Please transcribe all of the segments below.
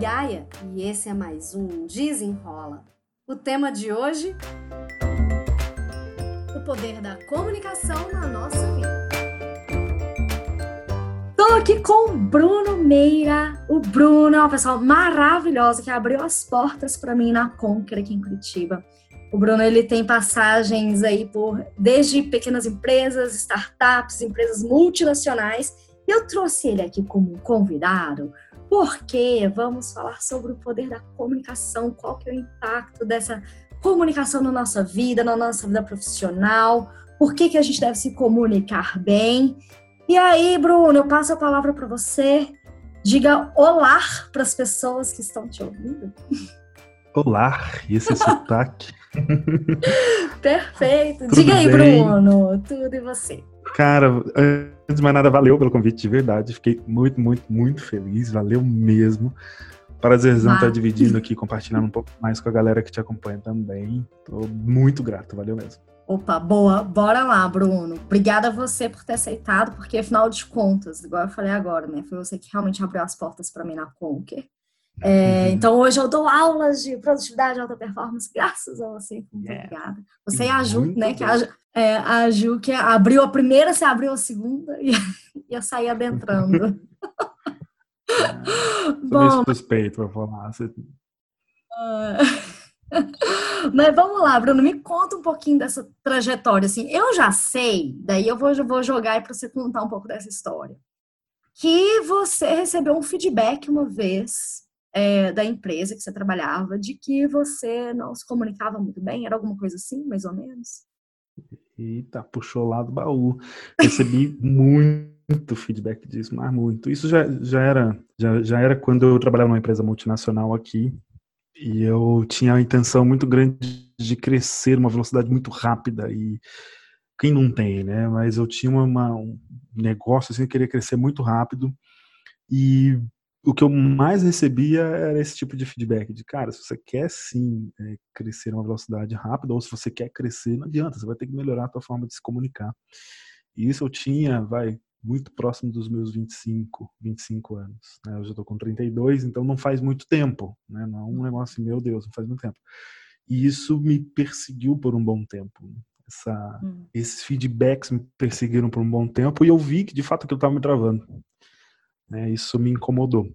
Gaia e esse é mais um Desenrola. O tema de hoje: o poder da comunicação na nossa vida. Estou aqui com o Bruno Meira. O Bruno é uma pessoa maravilhosa que abriu as portas para mim na Conquer aqui em Curitiba. O Bruno ele tem passagens aí por desde pequenas empresas, startups, empresas multinacionais. Eu trouxe ele aqui como convidado porque vamos falar sobre o poder da comunicação, qual que é o impacto dessa comunicação na nossa vida, na nossa vida profissional, por que, que a gente deve se comunicar bem. E aí, Bruno, eu passo a palavra para você. Diga olá para as pessoas que estão te ouvindo. Olá, esse é sotaque. Perfeito. Tudo Diga aí, bem? Bruno, tudo e você? Cara, antes de mais nada, valeu pelo convite de verdade. Fiquei muito, muito, muito feliz. Valeu mesmo. Prazerzão estar dividindo aqui, compartilhando um pouco mais com a galera que te acompanha também. Tô muito grato, valeu mesmo. Opa, boa. Bora lá, Bruno. Obrigada a você por ter aceitado, porque afinal de contas, igual eu falei agora, né? Foi você que realmente abriu as portas para mim na Conquer. É, uhum. Então hoje eu dou aulas de produtividade e alta performance, graças a você. Muito yeah. obrigada. Você e a Ju, Muito né? Que a, é, a Ju que abriu a primeira, você abriu a segunda e, e eu saí adentrando. é, Bom, suspeito para falar. Você... Uh... Mas vamos lá, Bruno, me conta um pouquinho dessa trajetória. Assim, eu já sei, daí eu vou, vou jogar para você contar um pouco dessa história. Que você recebeu um feedback uma vez é, da empresa que você trabalhava de que você não se comunicava muito bem? Era alguma coisa assim, mais ou menos? Eita, puxou lá do baú. Recebi muito feedback disso, mas muito. Isso já, já, era, já, já era quando eu trabalhava numa empresa multinacional aqui e eu tinha a intenção muito grande de crescer uma velocidade muito rápida e quem não tem, né? Mas eu tinha uma, um negócio assim, eu queria crescer muito rápido e o que eu mais recebia era esse tipo de feedback de cara, se você quer sim é, crescer uma velocidade rápida ou se você quer crescer, não adianta, você vai ter que melhorar a tua forma de se comunicar. E isso eu tinha, vai, muito próximo dos meus 25, 25 anos. Né? Eu já estou com 32, então não faz muito tempo, né? Não é um negócio assim, meu Deus, não faz muito tempo. E isso me perseguiu por um bom tempo. Essa, hum. Esses feedbacks me perseguiram por um bom tempo e eu vi que de fato aquilo estava me travando. Né? Isso me incomodou.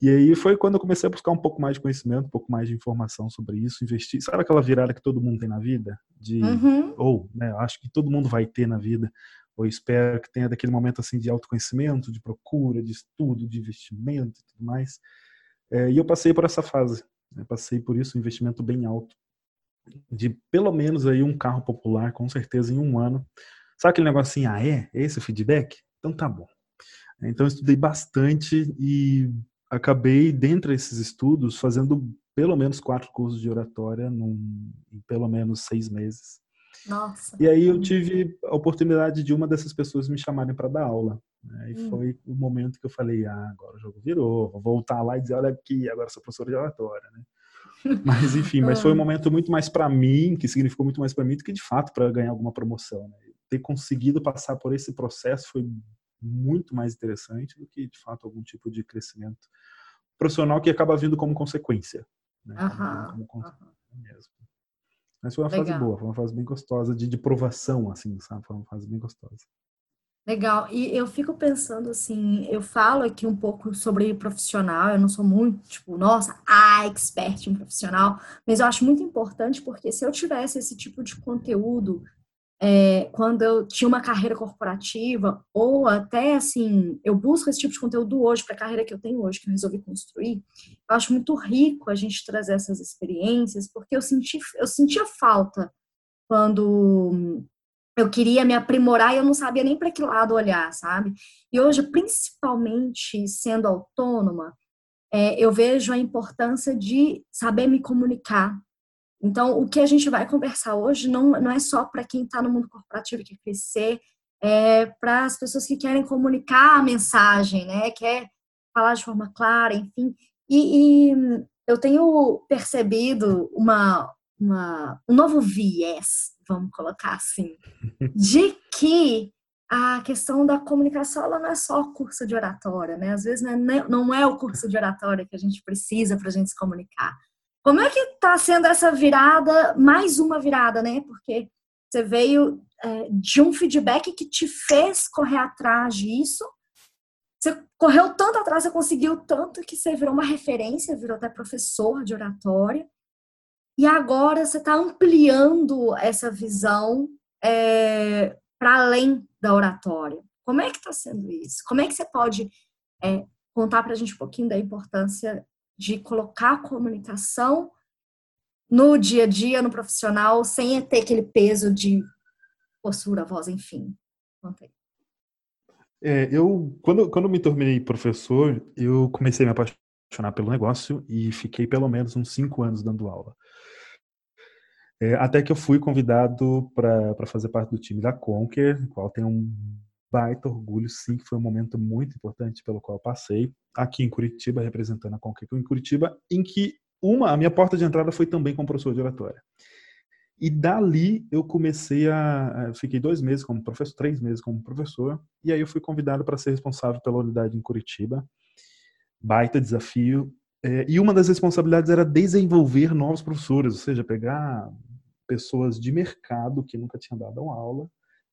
E aí foi quando eu comecei a buscar um pouco mais de conhecimento, um pouco mais de informação sobre isso, investir. Sabe aquela virada que todo mundo tem na vida? De, uhum. Ou, né, acho que todo mundo vai ter na vida, ou espero que tenha daquele momento assim de autoconhecimento, de procura, de estudo, de investimento e tudo mais. É, e eu passei por essa fase. Né? Passei por isso, um investimento bem alto. De pelo menos aí um carro popular, com certeza, em um ano. Sabe aquele negócio assim, ah, é? Esse é o feedback? Então tá bom. Então, eu estudei bastante e acabei, dentre esses estudos, fazendo pelo menos quatro cursos de oratória num, em pelo menos seis meses. Nossa. E aí eu tive a oportunidade de uma dessas pessoas me chamarem para dar aula. Né? E hum. foi o momento que eu falei, ah, agora o jogo virou, vou voltar lá e dizer, olha aqui, agora sou professor de oratória, né? Mas enfim, mas foi um ah. momento muito mais para mim, que significou muito mais para mim do que de fato para ganhar alguma promoção. Né? Ter conseguido passar por esse processo foi muito mais interessante do que, de fato, algum tipo de crescimento profissional que acaba vindo como consequência. Né? Aham, como mesmo. Mas foi uma Legal. fase boa, foi uma fase bem gostosa de, de provação, assim, sabe? Foi uma fase bem gostosa. Legal. E eu fico pensando assim, eu falo aqui um pouco sobre profissional, eu não sou muito, tipo, nossa, a expert em profissional, mas eu acho muito importante porque se eu tivesse esse tipo de conteúdo é, quando eu tinha uma carreira corporativa, ou até assim, eu busco esse tipo de conteúdo hoje para a carreira que eu tenho hoje, que eu resolvi construir. Eu acho muito rico a gente trazer essas experiências, porque eu senti, eu sentia falta quando eu queria me aprimorar e eu não sabia nem para que lado olhar, sabe? E hoje, principalmente sendo autônoma, é, eu vejo a importância de saber me comunicar, então, o que a gente vai conversar hoje não, não é só para quem está no mundo corporativo e quer crescer, é para as pessoas que querem comunicar a mensagem, né? Quer falar de forma clara, enfim. E, e eu tenho percebido uma, uma, um novo viés, vamos colocar assim, de que a questão da comunicação ela não é só curso de oratória, né? Às vezes não é, não é o curso de oratória que a gente precisa para a gente se comunicar. Como é que está sendo essa virada, mais uma virada, né? Porque você veio é, de um feedback que te fez correr atrás disso. Você correu tanto atrás, você conseguiu tanto que você virou uma referência, virou até professor de oratória. E agora você está ampliando essa visão é, para além da oratória. Como é que está sendo isso? Como é que você pode é, contar para a gente um pouquinho da importância de colocar a comunicação no dia a dia, no profissional, sem ter aquele peso de postura, voz, enfim? É, eu, quando, quando me tornei professor, eu comecei a me apaixonar pelo negócio e fiquei pelo menos uns cinco anos dando aula. É, até que eu fui convidado para fazer parte do time da Conquer, qual tenho um baita orgulho, sim, foi um momento muito importante pelo qual eu passei, aqui em Curitiba, representando a Conquer em Curitiba, em que uma, a minha porta de entrada foi também como professor de oratória. E dali eu comecei a. Fiquei dois meses como professor, três meses como professor, e aí eu fui convidado para ser responsável pela unidade em Curitiba. Baita desafio. É, e uma das responsabilidades era desenvolver novos professores, ou seja, pegar pessoas de mercado que nunca tinham dado uma aula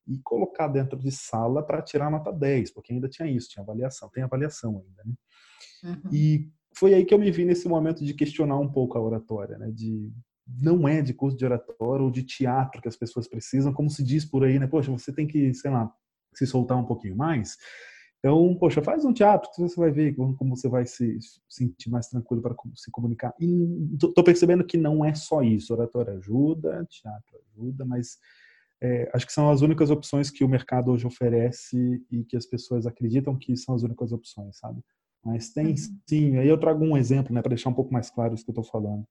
e colocar dentro de sala para tirar nota 10, porque ainda tinha isso, tinha avaliação, tem avaliação ainda, né? Uhum. E foi aí que eu me vi nesse momento de questionar um pouco a oratória, né? De não é de curso de oratória ou de teatro que as pessoas precisam, como se diz por aí, né? Poxa, você tem que, sei lá, se soltar um pouquinho mais. Então, poxa, faz um teatro que você vai ver como você vai se sentir mais tranquilo para se comunicar. E tô percebendo que não é só isso. Oratória ajuda, teatro ajuda, mas é, acho que são as únicas opções que o mercado hoje oferece e que as pessoas acreditam que são as únicas opções, sabe? Mas tem uhum. sim. Aí eu trago um exemplo, né, para deixar um pouco mais claro isso que eu estou falando.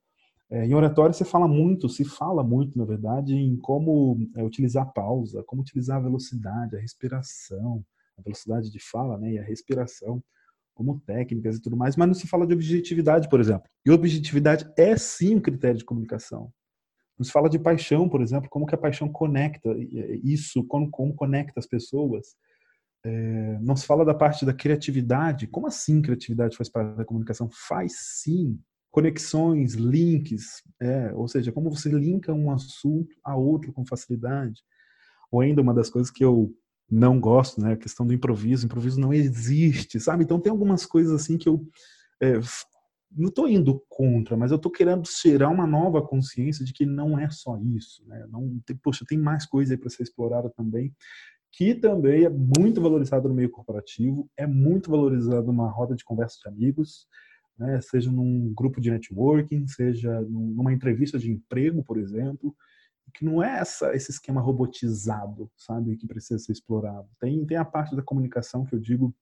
É, em oratória você fala muito, se fala muito, na verdade, em como é, utilizar a pausa, como utilizar a velocidade, a respiração, a velocidade de fala né, e a respiração como técnicas e tudo mais, mas não se fala de objetividade, por exemplo. E objetividade é sim um critério de comunicação. Não se fala de paixão, por exemplo, como que a paixão conecta isso, como, como conecta as pessoas. É, não se fala da parte da criatividade. Como assim criatividade faz parte da comunicação? Faz sim. Conexões, links, é, ou seja, como você linka um assunto a outro com facilidade. Ou ainda uma das coisas que eu não gosto, né? A questão do improviso. Improviso não existe, sabe? Então tem algumas coisas assim que eu é, não estou indo contra, mas eu estou querendo tirar uma nova consciência de que não é só isso, né? Não tem, poxa, tem mais coisa aí para ser explorada também, que também é muito valorizado no meio corporativo, é muito valorizado numa roda de conversa de amigos, né? Seja num grupo de networking, seja numa entrevista de emprego, por exemplo que não é essa, esse esquema robotizado, sabe, que precisa ser explorado. Tem, tem a parte da comunicação que eu digo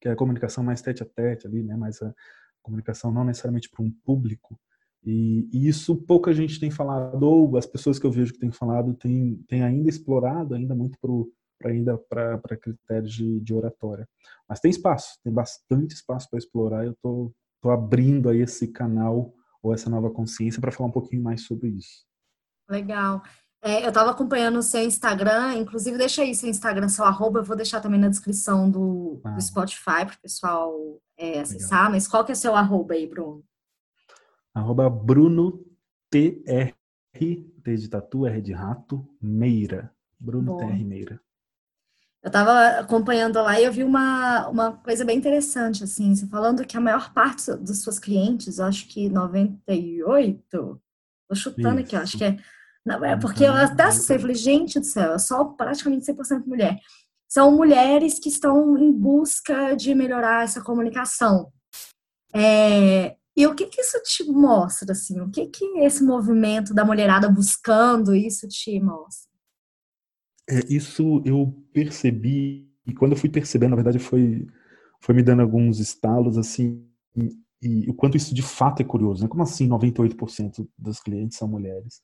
que é a comunicação mais tete a tete ali, né, mas a comunicação não necessariamente para um público. E, e, isso pouca gente tem falado, ou as pessoas que eu vejo que têm falado têm, têm ainda explorado ainda muito para ainda para critérios de, de oratória. Mas tem espaço, tem bastante espaço para explorar. Eu tô, tô abrindo aí esse canal ou essa nova consciência para falar um pouquinho mais sobre isso. Legal. É, eu estava acompanhando o seu Instagram, inclusive deixa aí seu Instagram, seu arroba, eu vou deixar também na descrição do, ah. do Spotify para o pessoal é, acessar, Legal. mas qual que é o seu arroba aí, Bruno? Arroba Bruno TR, T de tatu, R de rato, Meira. Bruno Bom. TR Meira. Eu estava acompanhando lá e eu vi uma, uma coisa bem interessante, assim, você falando que a maior parte dos seus clientes, acho que 98, tô chutando Isso. aqui, acho que é não, é porque eu até assustei, falei, gente do céu, eu sou praticamente 100% mulher. São mulheres que estão em busca de melhorar essa comunicação. É, e o que que isso te mostra, assim? O que que esse movimento da mulherada buscando isso te mostra? É, isso eu percebi, e quando eu fui percebendo, na verdade, foi, foi me dando alguns estalos, assim, e, e o quanto isso de fato é curioso, né? Como assim 98% dos clientes são mulheres?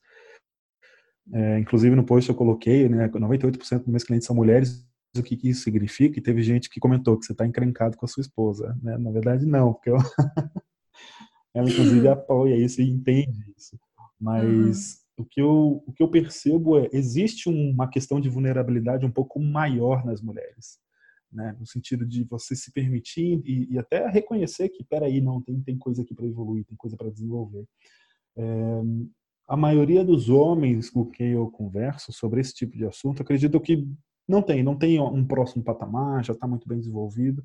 É, inclusive no post eu coloquei, né, 98% dos meus clientes são mulheres, o que, que isso significa? E teve gente que comentou que você está encrencado com a sua esposa, né? Na verdade não, porque eu... ela inclusive apoia isso e entende isso. Mas o que eu, o que eu percebo é existe uma questão de vulnerabilidade um pouco maior nas mulheres. Né? no sentido de você se permitir e, e até reconhecer que, peraí, não, tem, tem coisa aqui para evoluir, tem coisa para desenvolver. É, a maioria dos homens com quem eu converso sobre esse tipo de assunto acredito que não tem, não tem um próximo patamar, já está muito bem desenvolvido.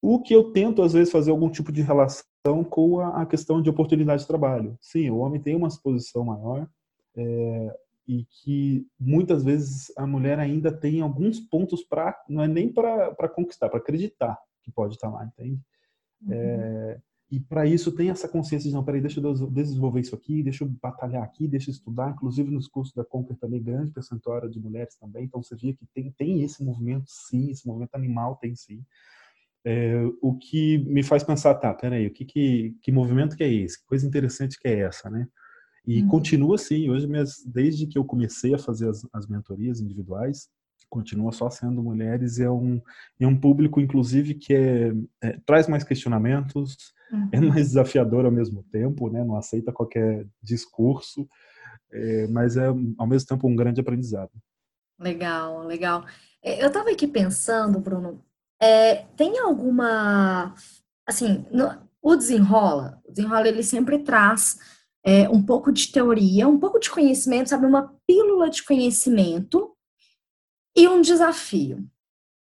O que eu tento, às vezes, fazer algum tipo de relação com a, questão de oportunidade de trabalho. Sim, o homem tem uma exposição maior, é, e que muitas vezes a mulher ainda tem alguns pontos para não é nem para conquistar, para acreditar que pode estar lá, entende? Uhum. É, e para isso tem essa consciência de não, peraí, deixa eu desenvolver isso aqui, deixa eu batalhar aqui, deixa eu estudar. Inclusive nos cursos da Conquer também grande percentual de mulheres também, então você via que tem, tem esse movimento sim, esse movimento animal tem sim. É, o que me faz pensar, tá, peraí, o que, que, que movimento que é esse? Que coisa interessante que é essa, né? E uhum. continua assim, hoje mesmo, desde que eu comecei a fazer as, as mentorias individuais, continua só sendo mulheres e é um, é um público, inclusive, que é, é traz mais questionamentos, é uhum. é mais desafiador ao mesmo tempo, né? não aceita qualquer discurso, é, mas é, ao mesmo tempo, um grande aprendizado. Legal, legal. É, eu estava aqui pensando, Bruno, é, tem alguma, assim, no, o desenrola, o desenrola ele sempre traz é, um pouco de teoria, um pouco de conhecimento, sabe? Uma pílula de conhecimento e um desafio.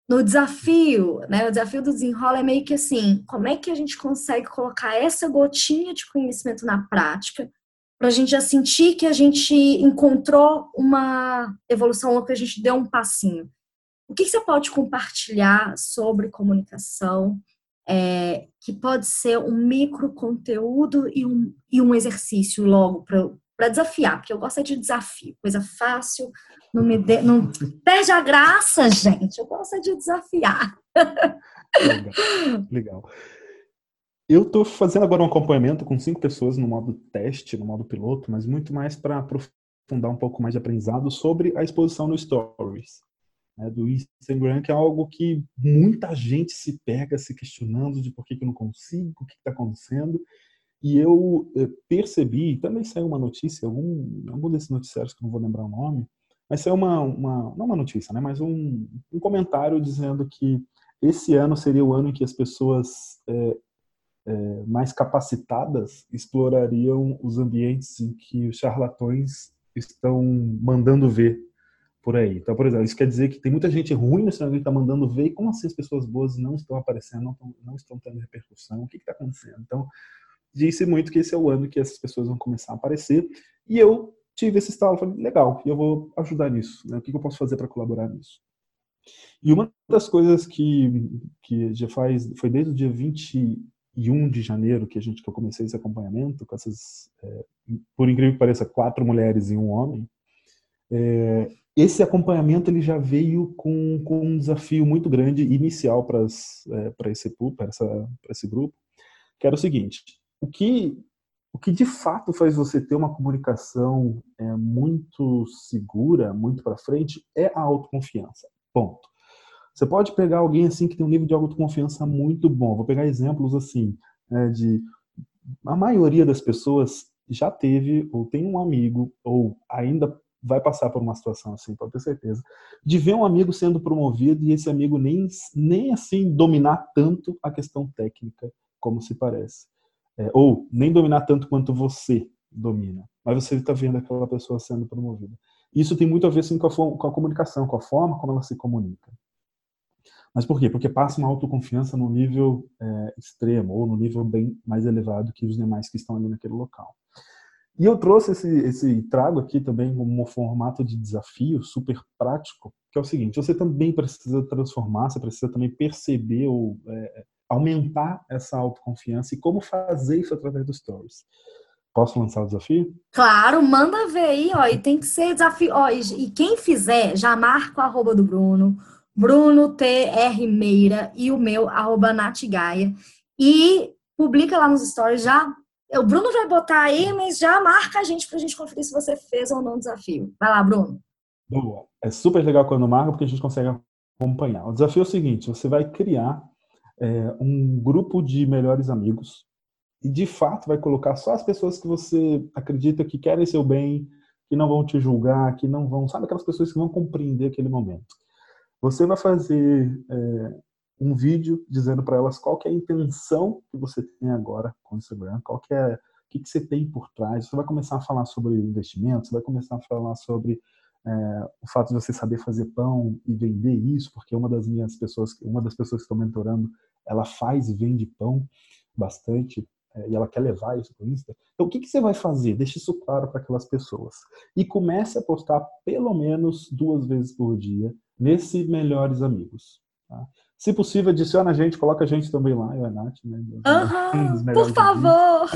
No desafio, né? O desafio do desenrola é meio que assim: como é que a gente consegue colocar essa gotinha de conhecimento na prática para a gente já sentir que a gente encontrou uma evolução ou que a gente deu um passinho? O que, que você pode compartilhar sobre comunicação? é, que pode ser um micro conteúdo e um, e um exercício logo para desafiar, porque eu gosto é de desafio, coisa fácil, não me de, não perde a graça, gente. Eu gosto é de desafiar. Legal. Legal. Eu estou fazendo agora um acompanhamento com cinco pessoas no modo teste, no modo piloto, mas muito mais para aprofundar um pouco mais de aprendizado sobre a exposição no Stories né, do Instagram, que é algo que muita gente se pega se questionando de por que, que eu não consigo, o que está acontecendo. E eu eh, percebi, também saiu uma notícia, algum, algum desses noticiários que não vou lembrar o nome, mas saiu uma, uma não uma notícia, né, mas um, um comentário dizendo que esse ano seria o ano em que as pessoas é, é, mais capacitadas explorariam os ambientes em que os charlatões estão mandando ver por aí. Então, por exemplo, isso quer dizer que tem muita gente ruim no cenário que está mandando ver, e como assim as pessoas boas não estão aparecendo, não, não estão tendo repercussão, o que está acontecendo? Então, disse muito que esse é o ano que essas pessoas vão começar a aparecer, e eu tive esse estalo, falei, legal, eu vou ajudar nisso, né? o que eu posso fazer para colaborar nisso? E uma das coisas que, que já faz, foi desde o dia 21 de janeiro que a gente que eu comecei esse acompanhamento com essas, é, por incrível que pareça, quatro mulheres e um homem, é, esse acompanhamento ele já veio com, com um desafio muito grande inicial para é, esse, esse grupo, que era o seguinte: o que, o que de fato faz você ter uma comunicação é, muito segura, muito para frente, é a autoconfiança. Ponto. Você pode pegar alguém assim que tem um nível de autoconfiança muito bom. Vou pegar exemplos assim né, de a maioria das pessoas já teve ou tem um amigo ou ainda vai passar por uma situação assim, pode ter certeza, de ver um amigo sendo promovido e esse amigo nem, nem assim dominar tanto a questão técnica como se parece. É, ou nem dominar tanto quanto você domina, mas você está vendo aquela pessoa sendo promovida. Isso tem muito a ver sim, com, a, com a comunicação, com a forma como ela se comunica. Mas por quê? Porque passa uma autoconfiança no nível é, extremo ou no nível bem mais elevado que os demais que estão ali naquele local. E eu trouxe esse, esse trago aqui também como um formato de desafio super prático, que é o seguinte: você também precisa transformar, você precisa também perceber ou é, aumentar essa autoconfiança e como fazer isso através dos stories. Posso lançar o desafio? Claro, manda ver aí, ó, e tem que ser desafio. Ó, e, e quem fizer, já marca o arroba do Bruno, Bruno TR Meira e o meu, arroba Natigaia. E publica lá nos stories, já o Bruno vai botar aí, mas já marca a gente para a gente conferir se você fez ou não o desafio. Vai lá, Bruno. Boa. É super legal quando marca, porque a gente consegue acompanhar. O desafio é o seguinte: você vai criar é, um grupo de melhores amigos e, de fato, vai colocar só as pessoas que você acredita que querem seu bem, que não vão te julgar, que não vão, sabe aquelas pessoas que vão compreender aquele momento. Você vai fazer é, um vídeo dizendo para elas qual é a intenção que você tem agora com o Instagram, qual que é, o que, que você tem por trás. Você vai começar a falar sobre investimentos, você vai começar a falar sobre é, o fato de você saber fazer pão e vender isso, porque uma das minhas pessoas, uma das pessoas que estou mentorando, ela faz e vende pão bastante é, e ela quer levar isso para o Insta. Então, o que, que você vai fazer? Deixe isso claro para aquelas pessoas. E comece a postar pelo menos duas vezes por dia nesse Melhores Amigos. Tá? Se possível, adiciona a gente, coloca a gente também lá, eu e a Nath, né? Uhum, por favor!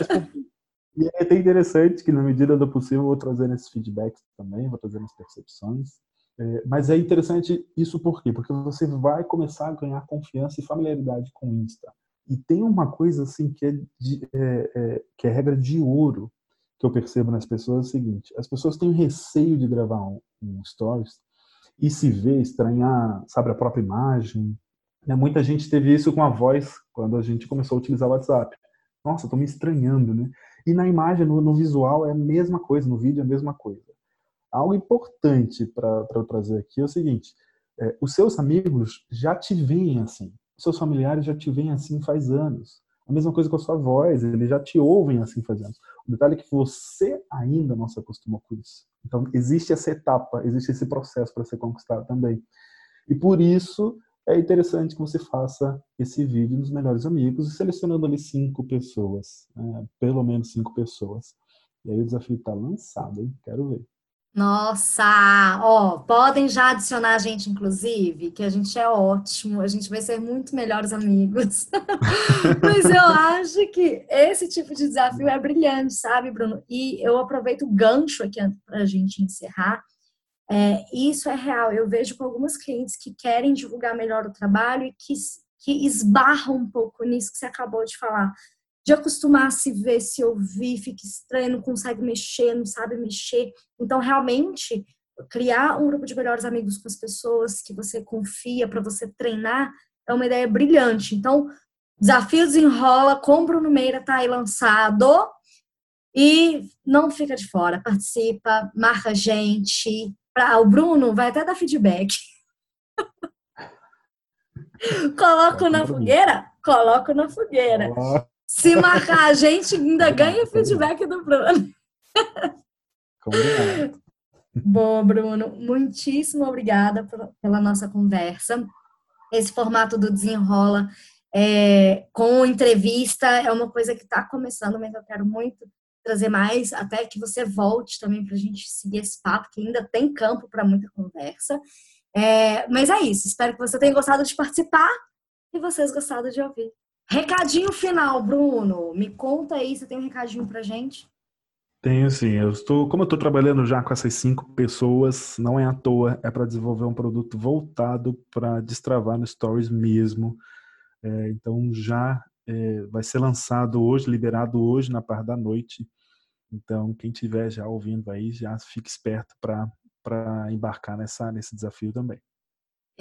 E é até interessante que, na medida do possível, eu vou trazendo esses feedbacks também, vou trazendo as percepções. É, mas é interessante isso por quê? Porque você vai começar a ganhar confiança e familiaridade com o Insta. E tem uma coisa assim que é, de, é, é, que é regra de ouro que eu percebo nas pessoas é o seguinte: as pessoas têm receio de gravar um, um stories e se ver, estranhar, sabe, a própria imagem. Né? Muita gente teve isso com a voz quando a gente começou a utilizar o WhatsApp. Nossa, estou me estranhando, né? E na imagem, no, no, visual, é a mesma coisa, no vídeo é a mesma coisa. Algo importante para eu trazer aqui é o seguinte: é, os seus amigos já te veem assim, os seus familiares já te veem assim faz anos. A mesma coisa com a sua voz, eles já te ouvem assim faz anos. O detalhe é que você ainda não se acostumou com isso. Então, existe essa etapa, existe esse processo para ser conquistado também. E por isso, é interessante que você faça esse vídeo nos melhores amigos selecionando ali cinco pessoas, né? pelo menos cinco pessoas. E aí o desafio está lançado, hein? Quero ver. Nossa, ó, podem já adicionar a gente, inclusive, que a gente é ótimo, a gente vai ser muito melhores amigos. Mas eu acho que esse tipo de desafio é brilhante, sabe, Bruno? E eu aproveito o gancho aqui para a gente encerrar é, isso é real. Eu vejo com algumas clientes que querem divulgar melhor o trabalho e que, que esbarram um pouco nisso que você acabou de falar. De acostumar a se ver, se ouvir, fica estranho, não consegue mexer, não sabe mexer. Então, realmente, criar um grupo de melhores amigos com as pessoas que você confia para você treinar é uma ideia brilhante. Então, Desafio Desenrola com Bruno Meira tá aí lançado. E não fica de fora, participa, marca a gente, Pra, o Bruno vai até dar feedback. Coloco na fogueira? Coloco na fogueira. Se marcar a gente, ainda ganha feedback do Bruno. Bom, Bruno, muitíssimo obrigada pela nossa conversa. Esse formato do Desenrola é, com entrevista é uma coisa que está começando, mas eu quero muito trazer mais, até que você volte também para a gente seguir esse papo, que ainda tem campo para muita conversa. É, mas é isso, espero que você tenha gostado de participar e vocês gostado de ouvir. Recadinho final, Bruno. Me conta aí, você tem um recadinho para gente? Tenho sim. Eu estou, como eu estou trabalhando já com essas cinco pessoas, não é à toa, é para desenvolver um produto voltado para destravar no Stories mesmo. É, então já é, vai ser lançado hoje, liberado hoje na parte da noite. Então, quem tiver já ouvindo aí, já fique esperto para embarcar nessa, nesse desafio também.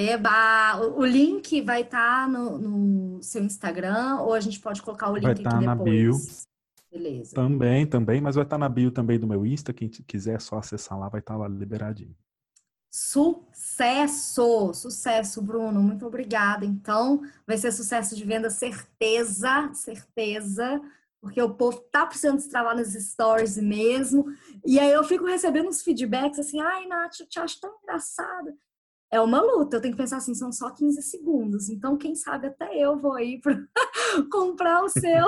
Eba, o link vai estar tá no, no, seu Instagram ou a gente pode colocar o link vai estar tá na bio. Beleza. Também, também, mas vai estar tá na bio também do meu Insta. Quem quiser só acessar lá, vai estar tá lá liberadinho. Sucesso! Sucesso, Bruno. Muito obrigada. Então, vai ser sucesso de venda, certeza, certeza. Porque o povo tá precisando destravar nos stories mesmo. E aí eu fico recebendo uns feedbacks assim, ai, Nath, eu te acho tão engraçada. É uma luta, eu tenho que pensar assim, são só 15 segundos. Então, quem sabe até eu vou aí para comprar o seu,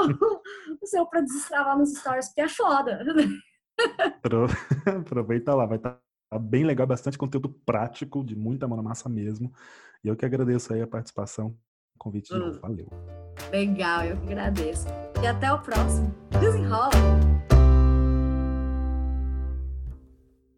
o seu para destravar nos stories, porque é foda. Aproveita lá, vai estar tá Tá bem legal, bastante conteúdo prático, de muita mão na massa mesmo. E eu que agradeço aí a participação, convite de novo. Valeu. Legal, eu que agradeço. E até o próximo. Desenrola!